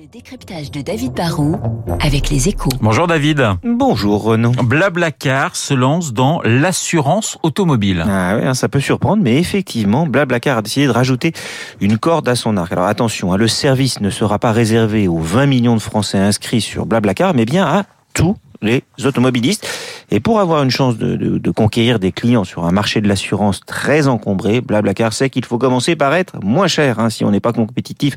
Le décryptage de David Barrault avec les échos. Bonjour David. Bonjour Renaud. Blablacar se lance dans l'assurance automobile. Ah ouais, hein, ça peut surprendre, mais effectivement, Blablacar a décidé de rajouter une corde à son arc. Alors attention, hein, le service ne sera pas réservé aux 20 millions de Français inscrits sur Blablacar, mais bien à tous les automobilistes. Et pour avoir une chance de, de, de conquérir des clients sur un marché de l'assurance très encombré, Blablacar sait qu'il faut commencer par être moins cher. Hein. Si on n'est pas compétitif,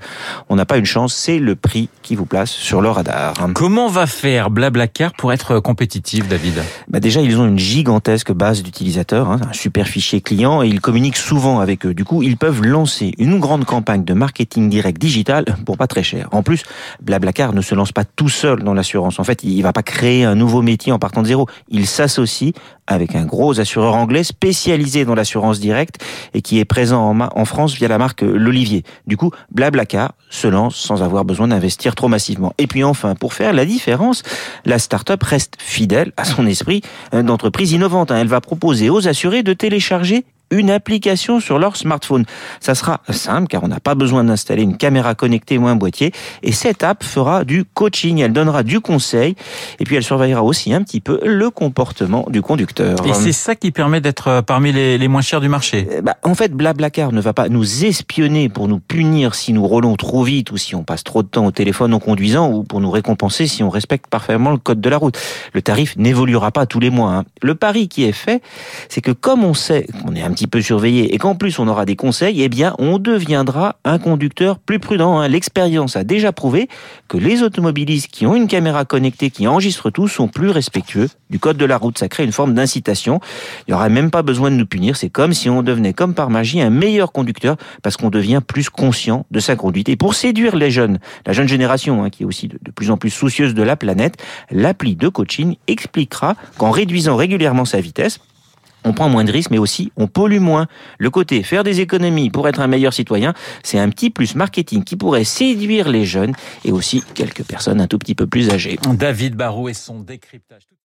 on n'a pas une chance. C'est le prix qui vous place sur le radar. Comment va faire Blablacar pour être compétitif, David? Bah Déjà, ils ont une gigantesque base d'utilisateurs, hein, un super fichier client, et ils communiquent souvent avec eux. Du coup, ils peuvent lancer une grande campagne de marketing direct digital pour pas très cher. En plus, Blablacar ne se lance pas tout seul dans l'assurance. En fait, il va pas créer un nouveau métier en partant de zéro. Il s'associe avec un gros assureur anglais spécialisé dans l'assurance directe et qui est présent en, en France via la marque L'Olivier. Du coup, Blablacar se lance sans avoir besoin d'investir trop massivement. Et puis enfin, pour faire la différence, la start-up reste fidèle à son esprit d'entreprise innovante. Elle va proposer aux assurés de télécharger une application sur leur smartphone. Ça sera simple car on n'a pas besoin d'installer une caméra connectée ou un boîtier. Et cette app fera du coaching, elle donnera du conseil et puis elle surveillera aussi un petit peu le comportement du conducteur. Et c'est ça qui permet d'être parmi les, les, moins chers du marché. Bah, en fait, Blablacar ne va pas nous espionner pour nous punir si nous roulons trop vite ou si on passe trop de temps au téléphone en conduisant ou pour nous récompenser si on respecte parfaitement le code de la route. Le tarif n'évoluera pas tous les mois. Hein. Le pari qui est fait, c'est que comme on sait qu'on est un petit peu surveillé et qu'en plus on aura des conseils, eh bien on deviendra un conducteur plus prudent. Hein. L'expérience a déjà prouvé que les automobilistes qui ont une caméra connectée qui enregistre tout sont plus respectueux du code de la route. Ça crée une forme d'incitation. Il n'y aura même pas besoin de nous punir. C'est comme si on devenait comme par magie un meilleur conducteur parce qu'on devient plus conscient de sa conduite. Et pour séduire les jeunes, la jeune génération hein, qui est aussi de, de plus en plus soucieuse de la planète, l'appli de coaching expliquera qu'en réduisant régulièrement sa vitesse, on prend moins de risques, mais aussi on pollue moins. Le côté faire des économies pour être un meilleur citoyen, c'est un petit plus marketing qui pourrait séduire les jeunes et aussi quelques personnes un tout petit peu plus âgées. David Barou et son décryptage.